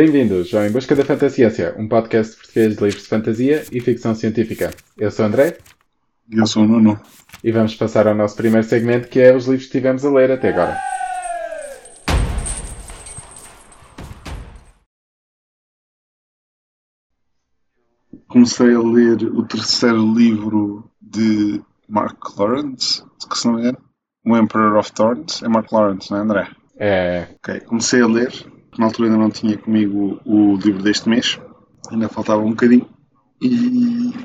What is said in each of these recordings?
Bem-vindos ao Em Busca da Fantasciência, um podcast português de livros de fantasia e ficção científica. Eu sou o André. Eu sou o Nuno. E vamos passar ao nosso primeiro segmento, que é os livros que tivemos a ler até agora. Comecei a ler o terceiro livro de Mark Lawrence, que se não me engano, O Emperor of Thorns. É Mark Lawrence, não é, André? É. Ok, comecei a ler. Na altura ainda não tinha comigo o livro deste mês, ainda faltava um bocadinho. E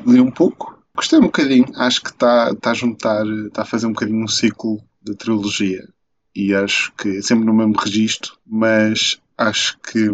li um pouco. Gostei um bocadinho, acho que está tá a juntar, está a fazer um bocadinho um ciclo de trilogia. E acho que sempre no mesmo registro, mas acho que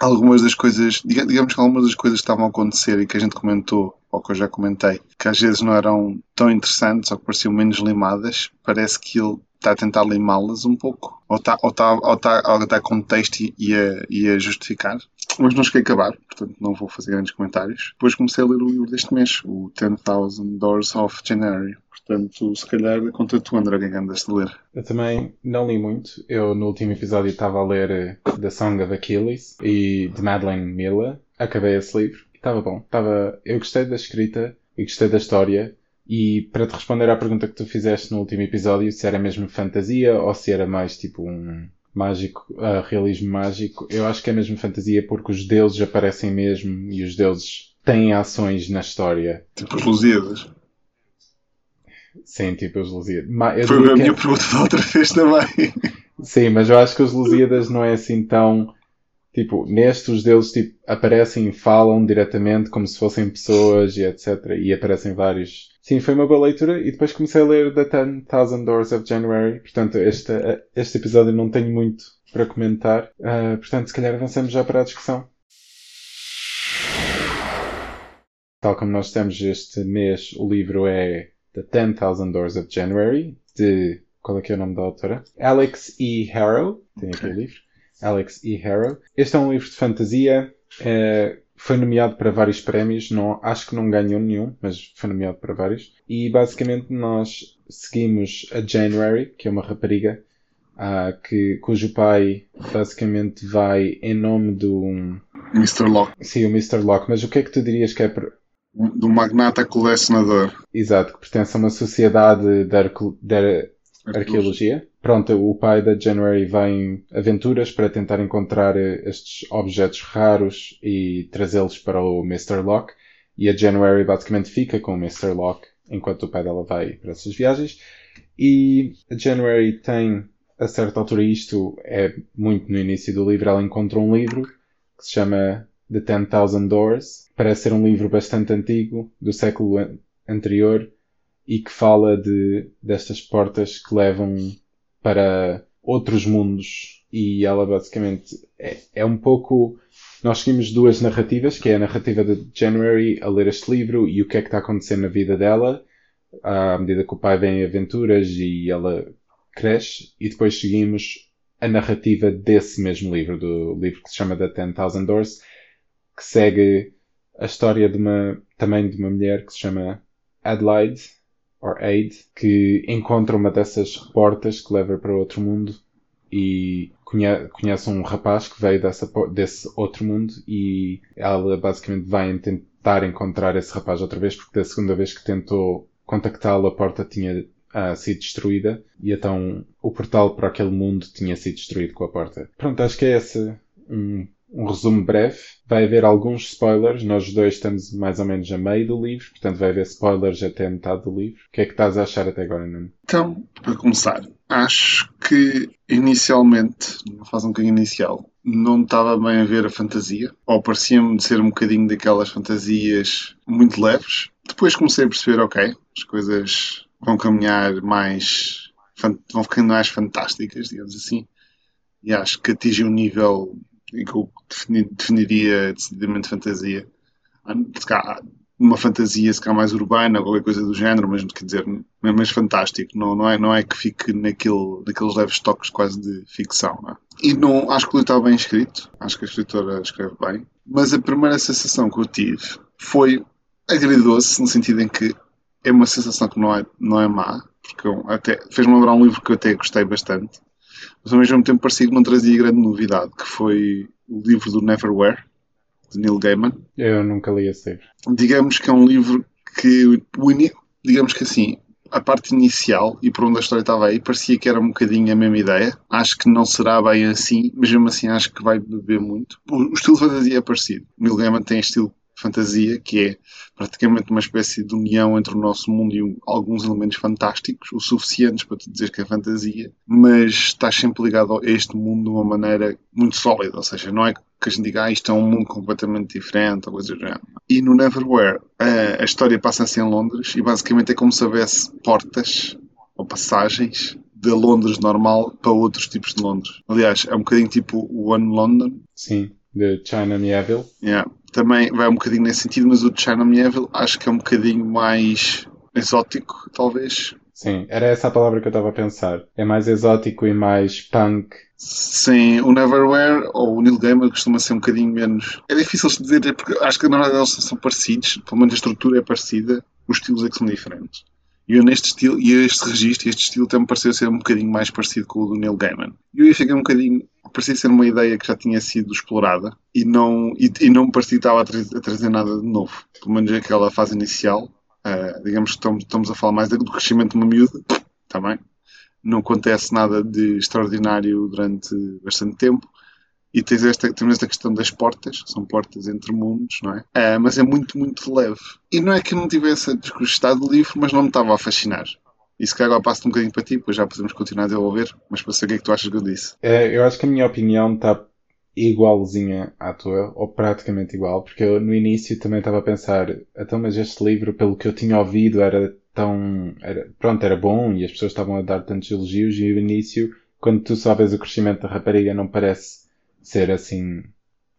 algumas das coisas, digamos que algumas das coisas que estavam a acontecer e que a gente comentou, ou que eu já comentei, que às vezes não eram tão interessantes ou que pareciam menos limadas, parece que ele está a tentar limá-las um pouco, ou está, ou está, ou está, ou está com texto e a, e a justificar. Mas não cheguei a acabar, portanto não vou fazer grandes comentários. Depois comecei a ler o livro deste mês, o 10,000 Doors of January. Portanto, se calhar conta tu, André, é que andas de ler? Eu também não li muito. Eu, no último episódio, estava a ler eh, The Song of Achilles e de Madeleine Miller. Acabei esse livro estava bom. Estava... Eu gostei da escrita e gostei da história. E para te responder à pergunta que tu fizeste no último episódio, se era mesmo fantasia ou se era mais tipo um mágico, uh, realismo mágico, eu acho que é mesmo fantasia porque os deuses aparecem mesmo e os deuses têm ações na história. Tipo os Lusíadas. Sim, tipo os Lusíadas. Foi a minha é... pergunta da outra vez também. Sim, mas eu acho que os Lusíadas não é assim tão. Tipo, neste os deuses tipo, aparecem e falam diretamente como se fossem pessoas e etc. E aparecem vários. Sim, foi uma boa leitura e depois comecei a ler The 10,000 Doors of January. Portanto, este, este episódio não tenho muito para comentar. Uh, portanto, se calhar avançamos já para a discussão. Tal como nós temos este mês, o livro é The 10,000 Doors of January, de. Qual é que é o nome da autora? Alex E. Harrow. Tem aqui o livro. Alex E. Harrow. Este é um livro de fantasia. É, foi nomeado para vários prémios. Não, acho que não ganhou nenhum, mas foi nomeado para vários. E basicamente nós seguimos a January, que é uma rapariga uh, que, cujo pai basicamente vai em nome do. Mr. Locke. Sim, o Mr. Locke. Mas o que é que tu dirias que é do magnata colecionador. Exato, que pertence a uma sociedade de, de arqueologia. Pronto, o pai da January vai em aventuras para tentar encontrar eh, estes objetos raros e trazê-los para o Mr. Locke. E a January basicamente fica com o Mr. Locke enquanto o pai dela vai para essas viagens. E a January tem, a certa altura, isto é muito no início do livro, ela encontra um livro que se chama The 10,000 Doors. Parece ser um livro bastante antigo, do século anterior, e que fala de, destas portas que levam para outros mundos. E ela basicamente é, é um pouco. Nós seguimos duas narrativas, que é a narrativa de January a ler este livro e o que é que está acontecendo na vida dela, à medida que o pai vem em aventuras e ela cresce, e depois seguimos a narrativa desse mesmo livro, do livro que se chama The 10,000 Doors, que segue a história de uma, também de uma mulher que se chama Adelaide, ou Aid, que encontra uma dessas portas que leva para outro mundo e conhece um rapaz que veio dessa, desse outro mundo e ela basicamente vai tentar encontrar esse rapaz outra vez porque da segunda vez que tentou contactá-lo a porta tinha uh, sido destruída e então o portal para aquele mundo tinha sido destruído com a porta. Pronto, acho que é esse um um resumo breve. Vai haver alguns spoilers. Nós dois estamos mais ou menos a meio do livro, portanto vai haver spoilers até metade do livro. O que é que estás a achar até agora, Nuno? Então, para começar, acho que inicialmente, numa fase um bocadinho inicial, não estava bem a ver a fantasia, ou parecia-me de ser um bocadinho daquelas fantasias muito leves. Depois comecei a perceber, ok, as coisas vão caminhar mais. vão ficando mais fantásticas, digamos assim. E acho que atinge um nível em que eu definiria decididamente fantasia. Uma fantasia, se calhar mais urbana, qualquer coisa do género, mas quer dizer, mais fantástico. Não, não, é, não é que fique naquele, naqueles leves toques quase de ficção. Não é? E não, acho que o livro está bem escrito, acho que a escritora escreve bem, mas a primeira sensação que eu tive foi agridoce, no sentido em que é uma sensação que não é, não é má, porque até fez-me lembrar um livro que eu até gostei bastante, mas ao mesmo tempo parecia que não trazia grande novidade, que foi o livro do Neverwhere, de Neil Gaiman. Eu nunca li esse livro. Digamos que é um livro que, digamos que assim, a parte inicial e por onde a história estava aí parecia que era um bocadinho a mesma ideia. Acho que não será bem assim, mas mesmo assim acho que vai beber muito. O estilo de fantasia é parecido. Neil Gaiman tem estilo fantasia, que é praticamente uma espécie de união entre o nosso mundo e alguns elementos fantásticos, o suficientes para te dizer que é fantasia, mas estás sempre ligado a este mundo de uma maneira muito sólida, ou seja, não é que a gente diga, ah, isto é um mundo completamente diferente, ou coisa do género. E no Neverwhere, a, a história passa-se em Londres e basicamente é como se houvesse portas ou passagens de Londres normal para outros tipos de Londres. Aliás, é um bocadinho tipo One London. Sim, de China Mieville. Yeah também vai um bocadinho nesse sentido, mas o de China Mieville acho que é um bocadinho mais exótico, talvez. Sim, era essa a palavra que eu estava a pensar. É mais exótico e mais punk. Sim, o Neverwhere ou o Neil Gaiman costuma ser um bocadinho menos. É difícil de dizer, porque acho que na verdade eles são parecidos, pelo menos a estrutura é parecida, os estilos é que são diferentes. E eu neste estilo, e este registro, este estilo me pareceu ser um bocadinho mais parecido com o do Neil Gaiman. E eu fiquei um bocadinho, parecia ser uma ideia que já tinha sido explorada e não, e, e não me parecia que estava a trazer, a trazer, nada de novo. Pelo menos aquela fase inicial, uh, digamos que estamos, a falar mais do crescimento de uma miúda, também. Tá não acontece nada de extraordinário durante bastante tempo e tens esta, temos esta questão das portas, são portas entre mundos, não é? é? Mas é muito, muito leve. E não é que eu não tivesse desgostado do livro, mas não me estava a fascinar. E se calhar agora passo um bocadinho para ti, depois já podemos continuar a desenvolver, mas para saber o que é que tu achas que eu disse. É, eu acho que a minha opinião está igualzinha à tua, ou praticamente igual, porque eu no início também estava a pensar, então, mas este livro, pelo que eu tinha ouvido, era tão. Era, pronto, era bom e as pessoas estavam a dar tantos elogios, e no início, quando tu só vês o crescimento da rapariga, não parece ser assim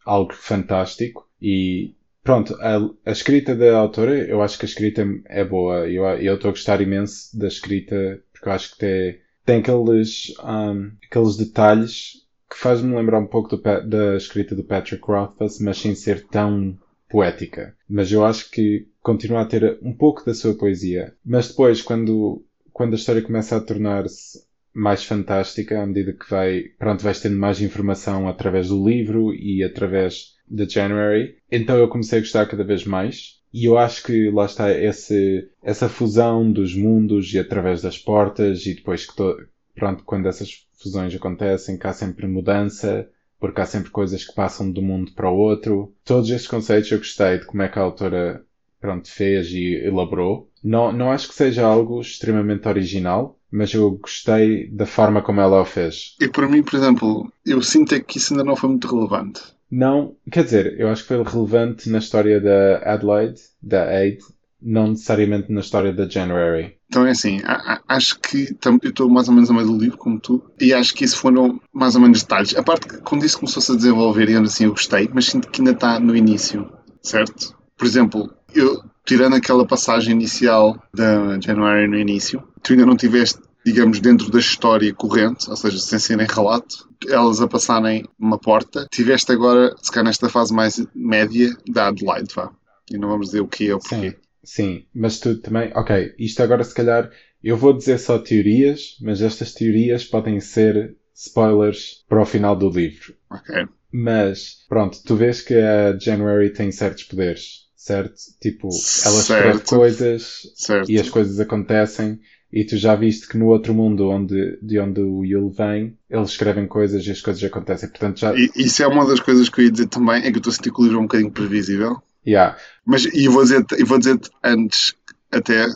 algo fantástico e pronto, a, a, escrita da autora, eu acho que a escrita é boa. Eu estou a gostar imenso da escrita porque eu acho que tem, tem aqueles, um, aqueles detalhes que faz-me lembrar um pouco do, da escrita do Patrick Rothfuss, mas sem ser tão poética. Mas eu acho que continua a ter um pouco da sua poesia. Mas depois, quando, quando a história começa a tornar-se mais fantástica à medida que vai, pronto, vais tendo mais informação através do livro e através da January. Então eu comecei a gostar cada vez mais. E eu acho que lá está esse, essa fusão dos mundos e através das portas e depois que, to, pronto, quando essas fusões acontecem, há sempre mudança, porque há sempre coisas que passam de um mundo para o outro. Todos estes conceitos eu gostei de como é que a autora, pronto, fez e elaborou. Não, não acho que seja algo extremamente original, mas eu gostei da forma como ela o fez. E para mim, por exemplo, eu sinto é que isso ainda não foi muito relevante. Não, quer dizer, eu acho que foi relevante na história da Adelaide, da Aid, não necessariamente na história da January. Então é assim, acho que eu estou mais ou menos a meio do livro, como tu, e acho que isso foram mais ou menos detalhes. A parte que quando isso começou-se a desenvolver, e assim eu gostei, mas sinto que ainda está no início, certo? Por exemplo, eu tirando aquela passagem inicial da January no início, tu ainda não tiveste, digamos, dentro da história corrente, ou seja, sem serem relato, elas a passarem uma porta, tiveste agora, se calhar nesta fase mais média, da Adelaide, vá. E não vamos dizer o que é o porquê. Sim, sim, mas tu também, ok, isto agora se calhar, eu vou dizer só teorias, mas estas teorias podem ser spoilers para o final do livro. Ok. Mas, pronto, tu vês que a January tem certos poderes certo? Tipo, ela escreve coisas certo. e as coisas acontecem. E tu já viste que no outro mundo onde, de onde o Yule vem, eles escrevem coisas e as coisas acontecem. Portanto, já... E, isso é uma das coisas que eu ia dizer também, é que eu estou a sentir que o livro é um bocadinho previsível. Yeah. Mas, e vou dizer, e vou dizer antes, até,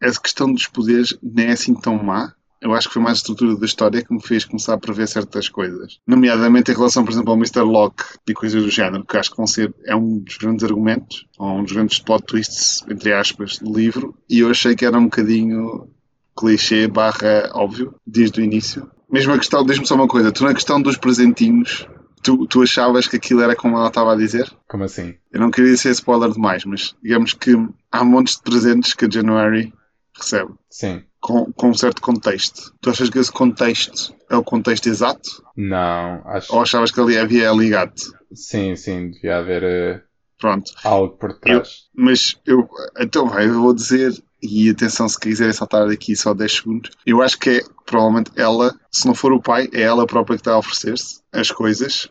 essa questão dos poderes nem é assim tão má, eu acho que foi mais a estrutura da história que me fez começar a prever certas coisas. Nomeadamente em relação, por exemplo, ao Mr. Locke e coisas do género, que acho que vão ser, é um dos grandes argumentos, ou um dos grandes plot twists, entre aspas, do livro, e eu achei que era um bocadinho clichê barra óbvio, desde o início. Mesmo a questão, diz-me só uma coisa, tu na questão dos presentinhos, tu, tu achavas que aquilo era como ela estava a dizer? Como assim? Eu não queria ser spoiler demais, mas digamos que há montes de presentes que a January recebe. Sim com, com um certo contexto. Tu achas que esse contexto é o contexto exato? Não, acho. Ou achavas que ali havia ligado? Sim, sim, devia haver uh, Pronto. algo por trás. Eu, mas eu, então vai, eu vou dizer, e atenção se quiserem saltar daqui só 10 segundos, eu acho que é provavelmente ela, se não for o pai, é ela própria que está a oferecer-se as coisas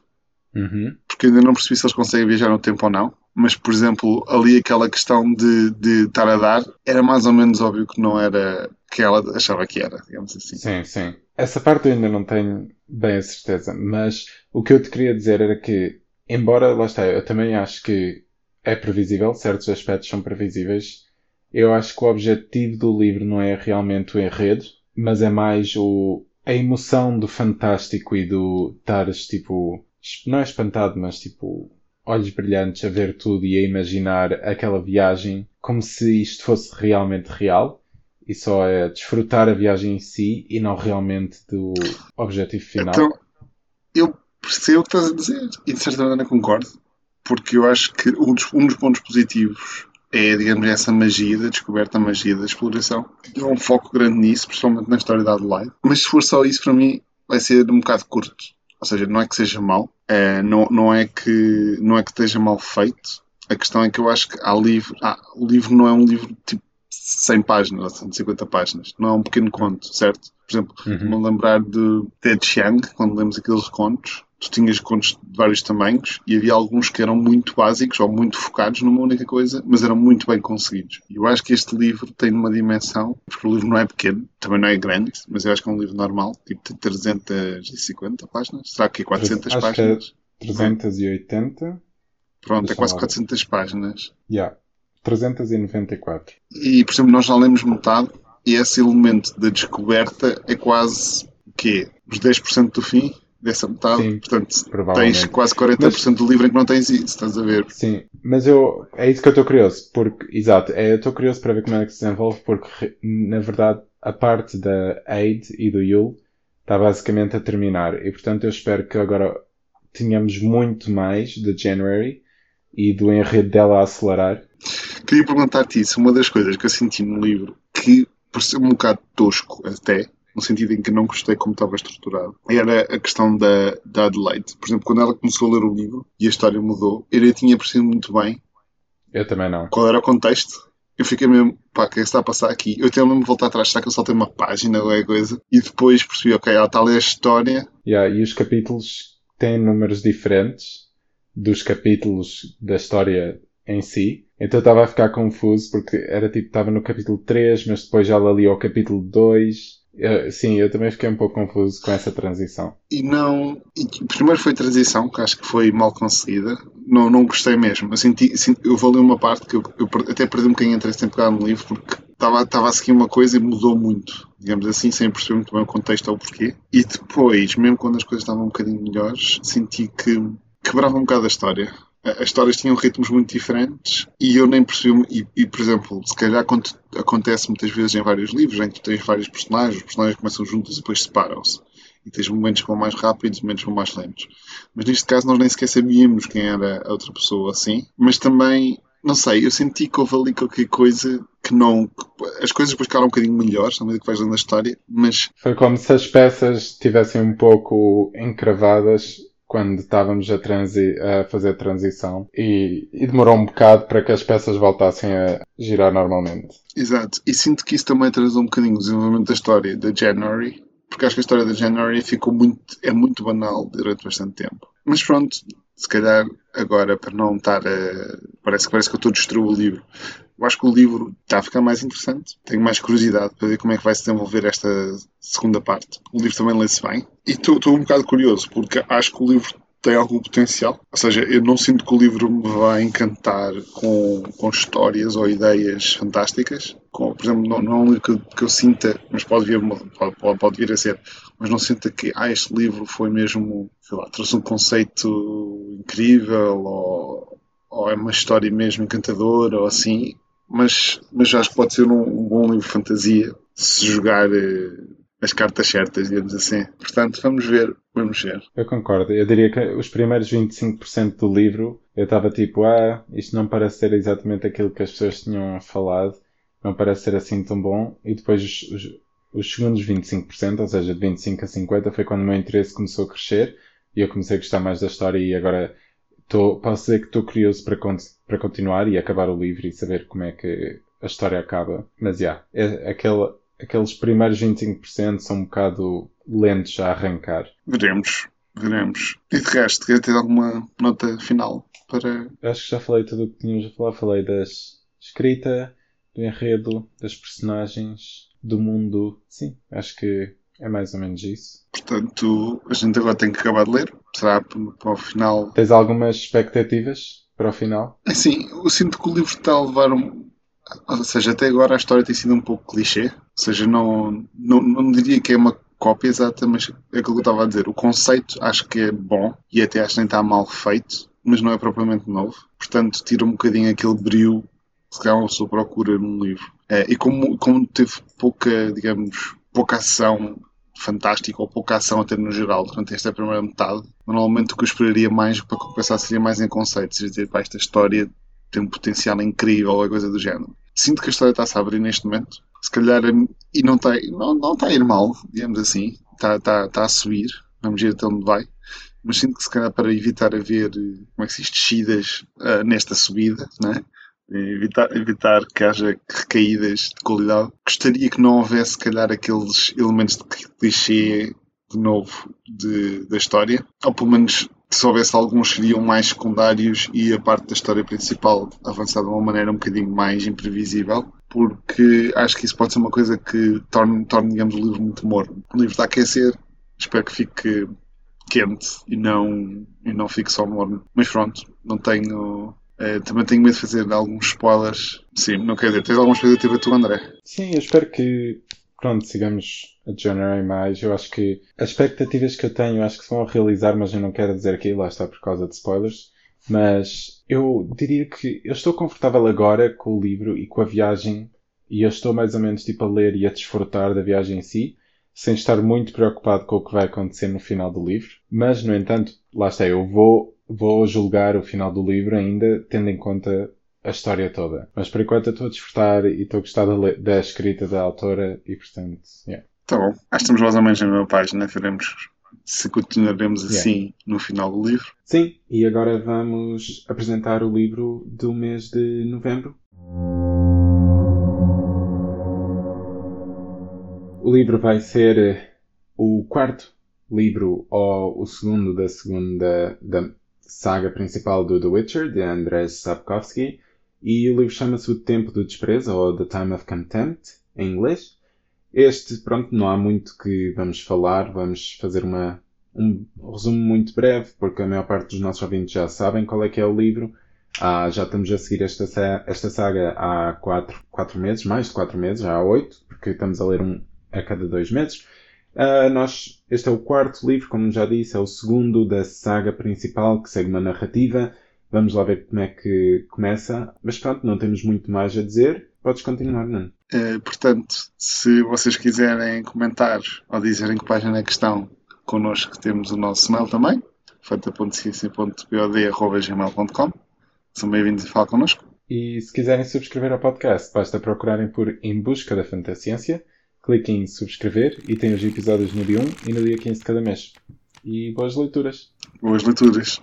Uhum. porque ainda não percebi se eles conseguem viajar no tempo ou não. Mas, por exemplo, ali aquela questão de, de estar a dar era mais ou menos óbvio que não era que ela achava que era, digamos assim. Sim, sim. Essa parte eu ainda não tenho bem a certeza, mas o que eu te queria dizer era que, embora, lá está, eu também acho que é previsível, certos aspectos são previsíveis, eu acho que o objetivo do livro não é realmente o enredo, mas é mais o, a emoção do fantástico e do estares, tipo, não é espantado, mas tipo, olhos brilhantes a ver tudo e a imaginar aquela viagem como se isto fosse realmente real e só é desfrutar a viagem em si e não realmente do objetivo final. Então, eu percebo o que estás a dizer e de certa maneira concordo, porque eu acho que um dos, um dos pontos positivos é, digamos, essa magia da descoberta, a magia da exploração. Há um foco grande nisso, principalmente na história da Adelaide. Mas se for só isso, para mim, vai ser um bocado curto. Ou seja, não é que seja mau, é, não, não, é que, não é que esteja mal feito. A questão é que eu acho que há livro, ah, o livro não é um livro tipo 100 páginas ou 150 páginas. Não é um pequeno conto, certo? Por exemplo, Uhum. vou lembrar de Ted Chiang, quando lemos aqueles contos. Tu tinhas contos de vários tamanhos e havia alguns que eram muito básicos ou muito focados numa única coisa, mas eram muito bem conseguidos. E eu acho que este livro tem uma dimensão, porque o livro não é pequeno, também não é grande, mas eu acho que é um livro normal, tipo de 350 páginas. Será que é 400 Acho que é páginas? 380. Pronto, é quase lá ver. 400 páginas. Yeah. 394. E, por exemplo, nós já lemos metade e esse elemento da descoberta é quase o quê? Os 10% do fim dessa metade. Sim, Portanto, tens quase 40% do livro em que não tens isso, estás a ver? Sim, mas eu é isso que eu estou curioso, porque exato, é, eu estou curioso para ver como é que se desenvolve, porque na verdade a parte da Aid e do Yule está basicamente a terminar e portanto eu espero que agora tenhamos muito mais de January e do enredo dela a acelerar. Queria perguntar-te isso. Uma das coisas que eu senti no livro que pareceu um bocado tosco até, no sentido em que não gostei como estava estruturado, era a questão da, da Adelaide. Por exemplo, quando ela começou a ler o livro e a história mudou, eu nem tinha percebido muito bem Eu também não. qual era o contexto. Eu fiquei mesmo, pá, o que é que está a passar aqui? Eu tenho mesmo de voltar atrás, será que eu só tenho uma página ou é coisa? E depois percebi, ok, ela está a ler a história. Yeah, e os capítulos têm números diferentes dos capítulos da história em si. Então eu estava a ficar confuso porque era tipo, estava no capítulo 3, mas depois já ali ao capítulo 2. Eu- sim, eu também fiquei um pouco confuso com essa transição. E não. E primeiro foi transição, que acho que foi mal conseguida. Não, não gostei mesmo. Eu senti, senti- eu vou ler uma parte que eu, eu até perdi um bocadinho interesse em pegar no livro porque estava, estava a seguir uma coisa e mudou muito, digamos assim, sem perceber muito bem o contexto ou o porquê. E depois, mesmo quando as coisas estavam um bocadinho melhores, senti que quebrava um bocado a história. As histórias tinham ritmos muito diferentes e eu nem percebi. E, e, por exemplo, se calhar aconte- acontece muitas vezes em vários livros em que tens vários personagens, os personagens começam juntos e depois separam-se. E tens momentos que vão mais rápidos momentos que vão mais lentos. Mas neste caso nós nem sequer sabíamos quem era a outra pessoa assim. Mas também, não sei, eu senti que houve ali qualquer coisa que não. que as coisas depois ficaram um bocadinho melhores à medida que vais lendo a história, mas Foi como se as peças estivessem um pouco encravadas quando estávamos a, a fazer a transição e, e demorou um bocado para que as peças voltassem a girar normalmente. Exato, e sinto que isso também traz um bocadinho o desenvolvimento da história da January, porque acho que a história da January ficou muito, é muito banal durante bastante tempo. Mas pronto, se calhar agora para não estar a. Parece, parece que eu estou a destruir o livro. Eu acho que o livro está a ficar mais interessante. Tenho mais curiosidade para ver como é que vai se desenvolver esta segunda parte. O livro também lê-se bem. E estou um bocado curioso, porque acho que o livro tem algum potencial. Ou seja, eu não sinto que o livro me vai encantar com, com histórias ou ideias fantásticas. Com, por exemplo, não, não é um livro que, que eu sinta, mas pode vir, pode- pode vir a ser, mas não sinta que ah, este livro foi mesmo, sei lá, trouxe um conceito incrível ou, ou é uma história mesmo encantadora ou assim. Mas, mas acho que pode ser um, um bom livro de fantasia se jogar eh, as cartas certas, digamos assim. Portanto, vamos ver, vamos ver. Eu concordo. Eu diria que os primeiros 25% do livro eu estava tipo, ah, isto não parece ser exatamente aquilo que as pessoas tinham falado, não parece ser assim tão bom. E depois os, os, os segundos 25%, ou seja, de 25 a 50, foi quando o meu interesse começou a crescer e eu comecei a gostar mais da história e agora estou, posso dizer que estou curioso para, para continuar e acabar o livro e saber como é que a história acaba. Mas, já, yeah, é, aquele, aqueles primeiros 25% são um bocado lentos a arrancar. Veremos. veremos. E de resto, quer ter alguma nota final para. Acho que já falei tudo o que tínhamos a falar. Falei da escrita, do enredo, das personagens, do mundo. Sim, acho que é mais ou menos isso. Portanto, a gente agora tem que acabar de ler. Será para o final. Tens algumas expectativas para o final? É sim, eu sinto que o livro está a levar um. Ou seja, até agora a história tem sido um pouco clichê. Ou seja, não, não, não diria que é uma cópia exata, mas é aquilo que eu estava a dizer. O conceito acho que é bom e até acho que nem está mal feito, mas não é propriamente novo. Portanto, tira um bocadinho aquele brilho que uma pessoa procura num livro. É, e como, como teve pouca, digamos, pouca ação fantástica ou pouca ação até no geral durante esta primeira metade, normalmente o que eu esperaria mais para compensar seria mais em conceitos, dizer, pá, esta história tem um potencial incrível ou coisa do género. Sinto que a história está-se a abrir neste momento, se calhar, e não está, não, não está a ir mal, digamos assim, está, a subir, vamos ver até onde vai, mas sinto que se calhar para evitar haver, como é que se diz, descidas uh, nesta subida, né? Evitar, evitar que haja recaídas de qualidade. Gostaria que não houvesse, se calhar, aqueles elementos de clichê de novo de, da história, ou pelo menos se houvesse alguns seriam mais secundários e a parte da história principal avançar de uma maneira um bocadinho mais imprevisível, porque acho que isso pode ser uma coisa que torne, torne digamos, o livro muito morno. O livro está a aquecer, espero que fique quente e não, e não fique só morno. Mas pronto, não tenho Uh, também tenho medo de fazer alguns spoilers. Sim, não quer dizer, tens alguma expectativa tu, André? Sim, eu espero que, pronto, sigamos a January mais. Eu acho que as expectativas que eu tenho, acho que se vão realizar, mas eu não quero dizer aqui, lá está por causa de spoilers. Mas eu diria que eu estou confortável agora com o livro e com a viagem, e eu estou mais ou menos tipo a ler e a desfrutar da viagem em si, sem estar muito preocupado com o que vai acontecer no final do livro. Mas, no entanto, lá está, eu vou vou julgar o final do livro ainda tendo em conta a história toda. Mas por enquanto eu estou a desfrutar e estou a gostar da, da escrita da autora e portanto, yeah. Tá bom. Acho que estamos mais ou menos na mesma página. Veremos se continuaremos assim yeah. no final do livro. Sim, e agora vamos apresentar o livro do mês de novembro. O livro vai ser o quarto livro ou o segundo da segunda da saga principal do The Witcher, de Andrzej Sapkowski, e o livro chama-se O Tempo do Desprezo, ou The Time of Contempt, em inglês. Este, pronto, não há muito que vamos falar, vamos fazer uma, um resumo muito breve, porque a maior parte dos nossos ouvintes já sabem qual é que é o livro. Ah, já estamos a seguir esta, esta saga há quatro, quatro meses, mais de quatro meses, já há oito, porque estamos a ler um a cada dois meses. Uh, nós, este é o quarto livro, como já disse, é o segundo da saga principal que segue uma narrativa. Vamos lá ver como é que começa. Mas pronto, não temos muito mais a dizer. Podes continuar, não? Uh, portanto, se vocês quiserem comentar ou dizerem que página é que estão connosco, temos o nosso mail também, fanta.ciência.pod.gmail.com. São bem-vindos a falar connosco. E se quiserem subscrever ao podcast, basta procurarem por Em Busca da Fantasciência clique em subscrever e tem os episódios no dia 1 e no dia 15 de cada mês. E boas leituras. Boas leituras.